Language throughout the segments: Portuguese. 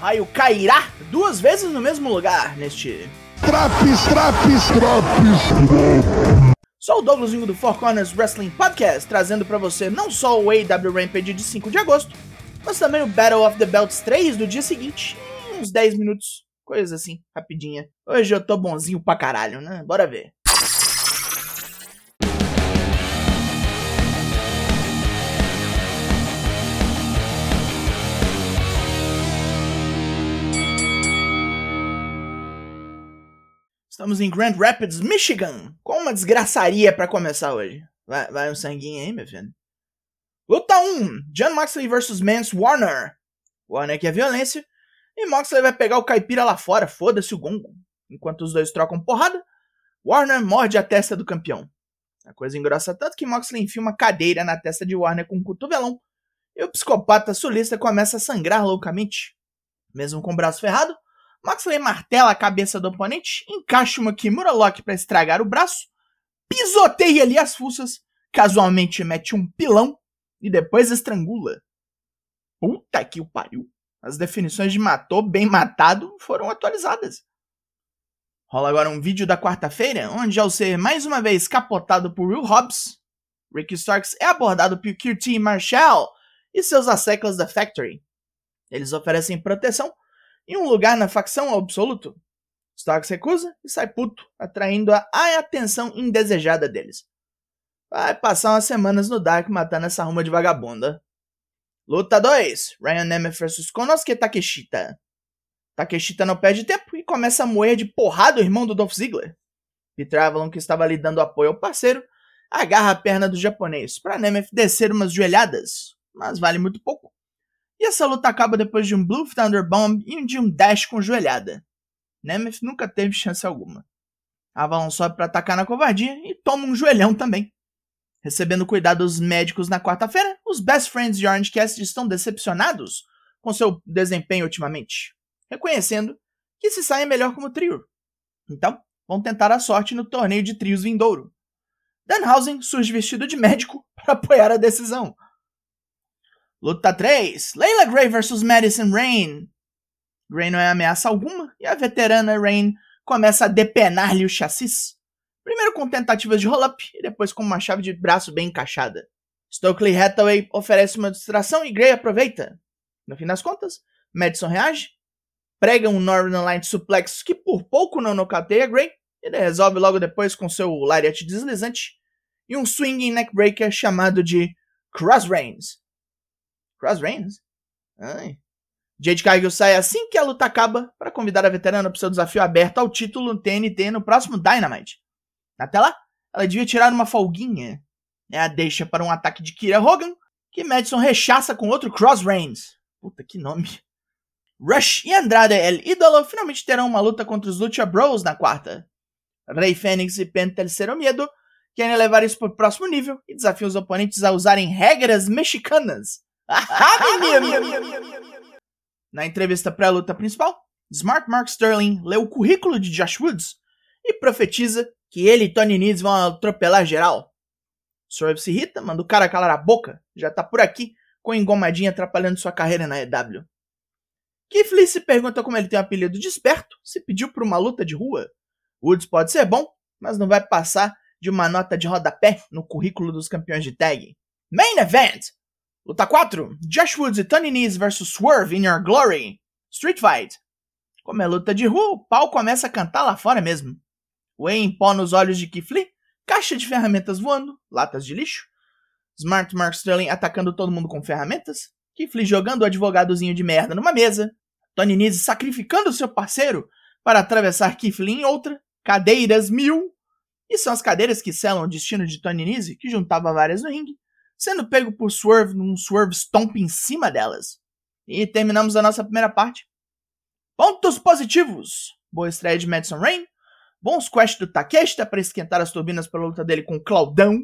raio cairá duas vezes no mesmo lugar neste. Traps, traps, traps. Sou o Douglas Vingo do Four Corners Wrestling Podcast, trazendo para você não só o AW Rampage de 5 de agosto, mas também o Battle of the Belts 3 do dia seguinte, em uns 10 minutos, coisa assim, rapidinha. Hoje eu tô bonzinho pra caralho, né? Bora ver. Estamos em Grand Rapids, Michigan, com uma desgraçaria para começar hoje. Vai, vai um sanguinho aí, meu filho. Luta 1: John Moxley vs Mance Warner. Warner quer violência e Moxley vai pegar o caipira lá fora, foda-se o gongo. Enquanto os dois trocam porrada, Warner morde a testa do campeão. A coisa engrossa tanto que Moxley enfia uma cadeira na testa de Warner com um cotovelão e o psicopata sulista começa a sangrar loucamente. Mesmo com o braço ferrado, Moxley martela a cabeça do oponente, encaixa uma Kimura Lock para estragar o braço, pisoteia ali as fuças, casualmente mete um pilão e depois estrangula. Puta que o pariu. As definições de matou bem matado foram atualizadas. Rola agora um vídeo da quarta-feira, onde ao ser mais uma vez capotado por Will Hobbs, Ricky Starks é abordado por QT Marshall e seus asseclas da Factory. Eles oferecem proteção e um lugar na facção absoluto. Starks recusa e sai puto, atraindo a atenção indesejada deles. Vai passar umas semanas no Dark matando essa ruma de vagabunda. Luta 2: Ryan Nemeth vs Konosuke Takeshita. Takeshita não perde tempo e começa a moer de porrada o irmão do Dolph Ziggler. Peter Avalon, que estava lhe dando apoio ao parceiro, agarra a perna do japonês para Nemeth descer umas joelhadas, mas vale muito pouco. E essa luta acaba depois de um Blue Thunder Bomb e de um dash com joelhada. Nemeth nunca teve chance alguma. Avalon sobe para atacar na covardia e toma um joelhão também. Recebendo cuidados médicos na quarta-feira, os Best Friends de Orange Cassidy estão decepcionados com seu desempenho ultimamente, reconhecendo que se saem melhor como trio. Então, vão tentar a sorte no torneio de trios vindouro. Danhausen surge vestido de médico para apoiar a decisão, Luta 3: Layla Gray vs Madison Rain. Gray não é ameaça alguma e a veterana Rain começa a depenar-lhe o chassis. Primeiro com tentativas de roll-up e depois com uma chave de braço bem encaixada. Stokely Hathaway oferece uma distração e Gray aproveita. No fim das contas, Madison reage, prega um Northern Light suplex que por pouco não nocauteia Gray, ele resolve logo depois com seu lariat deslizante e um swinging neckbreaker chamado de Cross Reigns. Cross Reigns? Ai. Jade Cargill sai assim que a luta acaba para convidar a veterana para seu desafio aberto ao título no TNT no próximo Dynamite. Até lá, ela devia tirar uma folguinha. É a deixa para um ataque de Kira Hogan, que Madison rechaça com outro Cross Reigns. Puta que nome. Rush e Andrade El Idolo finalmente terão uma luta contra os Lucha Bros na quarta. Rey Fênix e Penta El Miedo querem levar isso para o próximo nível e desafiam os oponentes a usarem regras mexicanas Na entrevista pré-luta principal, Smart Mark Sterling lê o currículo de Josh Woods e profetiza que ele e Tony Needs vão atropelar geral. Swerve se irrita, manda o cara calar a boca, já tá por aqui com engomadinha atrapalhando sua carreira na EW. Keith Lee se pergunta como ele tem o apelido de esperto, se pediu por uma luta de rua. Woods pode ser bom, mas não vai passar de uma nota de rodapé no currículo dos campeões de tag. Main Event! Luta 4: Josh Woods e Tony Nese vs Swerve in Your Glory. Street Fight. Como é luta de rua, o pau começa a cantar lá fora mesmo. Wayne em pó nos olhos de Lee, caixa de ferramentas voando, latas de lixo. Smart Mark Sterling atacando todo mundo com ferramentas. Lee jogando o advogadozinho de merda numa mesa. Tony Nese sacrificando seu parceiro para atravessar Lee em outra. Cadeiras mil. E são as cadeiras que selam o destino de Tony Nese, que juntava várias no ringue sendo pego por Swerve num Swerve Stomp em cima delas. E terminamos a nossa primeira parte. Pontos positivos! Boa estreia de Madison Rain, bons quests do Takeshita para esquentar as turbinas pela luta dele com Claudão,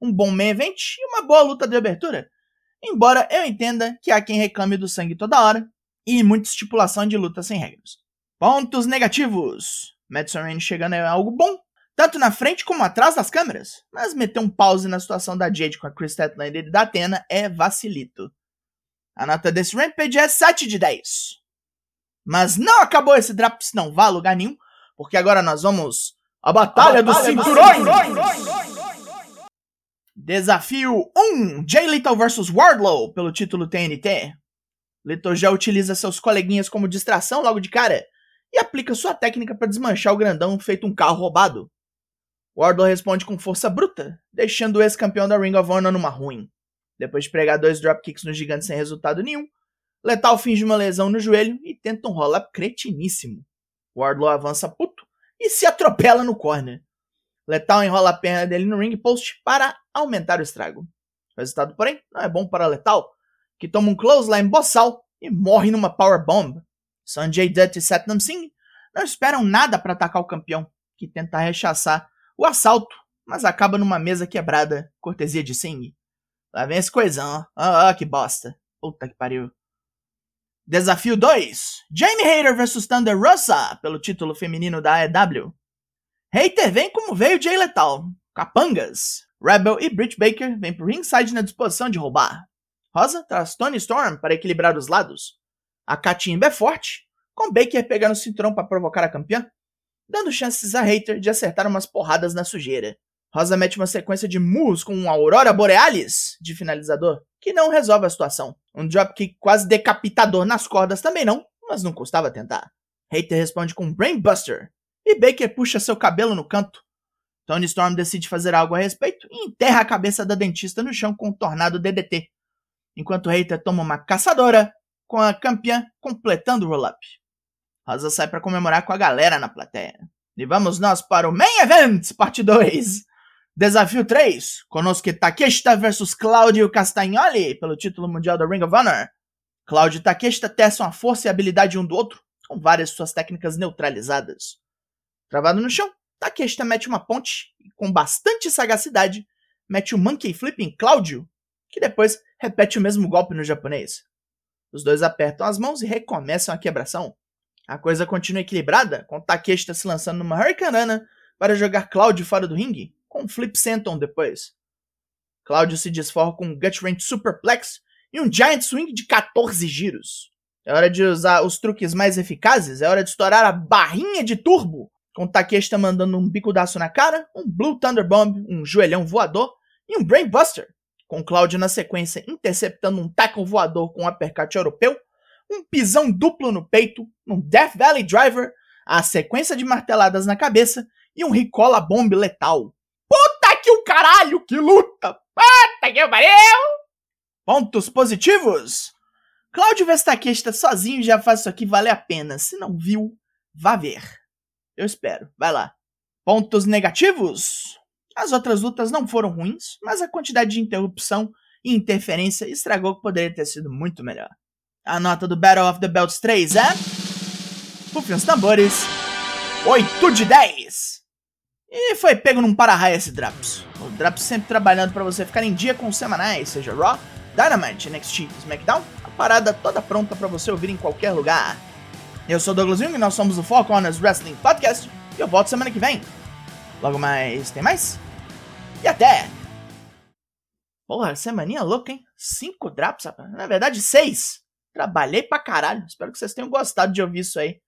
um bom main event e uma boa luta de abertura. Embora eu entenda que há quem reclame do sangue toda hora e muita estipulação de luta sem regras. Pontos negativos! Madison Rain chegando é algo bom, tanto na frente como atrás das câmeras. Mas meter um pause na situação da Jade com a Chris Statlander e da Athena é vacilito. A nota desse Rampage é 7 de 10. Mas não acabou esse Draps, não vá a lugar nenhum, porque agora nós vamos a Batalha, a batalha dos Cinturões! Desafio 1: Jay Little vs Wardlow pelo título TNT. Little já utiliza seus coleguinhas como distração logo de cara e aplica sua técnica para desmanchar o grandão feito um carro roubado. Wardlow responde com força bruta, deixando o ex-campeão da Ring of Honor numa ruim. Depois de pregar dois dropkicks no gigante sem resultado nenhum, Letal finge uma lesão no joelho e tenta um roll-up cretiníssimo. Wardlow avança puto e se atropela no corner. Letal enrola a perna dele no ring post para aumentar o estrago. O resultado, porém, não é bom para Letal, que toma um clothesline boçal e morre numa powerbomb. Sanjay Dutt e Satnam Singh não esperam nada para atacar o campeão, que tenta rechaçar o assalto, mas acaba numa mesa quebrada, cortesia de Singh. Lá vem esse coisão, ah, ah, que bosta. Puta que pariu. Desafio 2: Jamie Hayter vs Thunder Rosa pelo título feminino da AEW. Hayter vem como veio Jay Lethal. Capangas. Rebel e Britt Baker vêm pro ringside na disposição de roubar. Rosa traz Tony Storm para equilibrar os lados. A catimba é forte, com Baker pegando o cinturão para provocar a campeã, dando chances a Hater de acertar umas porradas na sujeira. Rosa mete uma sequência de murros com um Aurora Borealis de finalizador, que não resolve a situação. Um dropkick quase decapitador nas cordas também não, mas não custava tentar. Hater responde com um Brainbuster, e Baker puxa seu cabelo no canto. Tony Storm decide fazer algo a respeito e enterra a cabeça da dentista no chão com um tornado DDT, enquanto Hater toma uma caçadora, com a campeã completando o roll-up. Rosa sai para comemorar com a galera na plateia. E vamos nós para o Main Event, parte 2. Desafio 3, conosco Takeshita vs Claudio Castagnoli pelo título mundial da Ring of Honor. Claudio e Takeshita testam a força e habilidade um do outro, com várias suas técnicas neutralizadas. Travado no chão, Takeshita mete uma ponte e, com bastante sagacidade, mete o um Monkey Flip em Claudio, que depois repete o mesmo golpe no japonês. Os dois apertam as mãos e recomeçam a quebração. A coisa continua equilibrada, com Takeshita se lançando numa Hurricanrana para jogar Claudio fora do ringue, com Flip Senton depois. Claudio se desforra com um Gut Wrench Superplex e um Giant Swing de 14 giros. É hora de usar os truques mais eficazes, é hora de estourar a barrinha de turbo, com Takeshita mandando um bicudaço na cara, um Blue Thunder Bomb, um joelhão voador e um Brainbuster, com Claudio na sequência interceptando um tackle voador com um uppercut europeu, um pisão duplo no peito, um Death Valley Driver, a sequência de marteladas na cabeça e um Ricola Bomb letal. Puta que o caralho, que luta! Puta que pariu! Pontos positivos? Cláudio Vestaquesta sozinho já faz isso aqui valer a pena. Se não viu, vá ver. Eu espero. Vai lá. Pontos negativos? As outras lutas não foram ruins, mas a quantidade de interrupção e interferência estragou o que poderia ter sido muito melhor. A nota do Battle of the Belts 3 é. Rufem os tambores. 8 de 10. E foi pego num para-raio esse Draps. O Draps sempre trabalhando para você ficar em dia com os semanais, seja Raw, Dynamite, NXT, SmackDown, a parada toda pronta para você ouvir em qualquer lugar. Eu sou Douglas Jung e nós somos o Four Corners Wrestling Podcast e eu volto semana que vem. Logo mais, tem mais? E até! Porra, semaninha louca, hein? Cinco Draps, rapaz. Na verdade, seis. Trabalhei pra caralho. Espero que vocês tenham gostado de ouvir isso aí.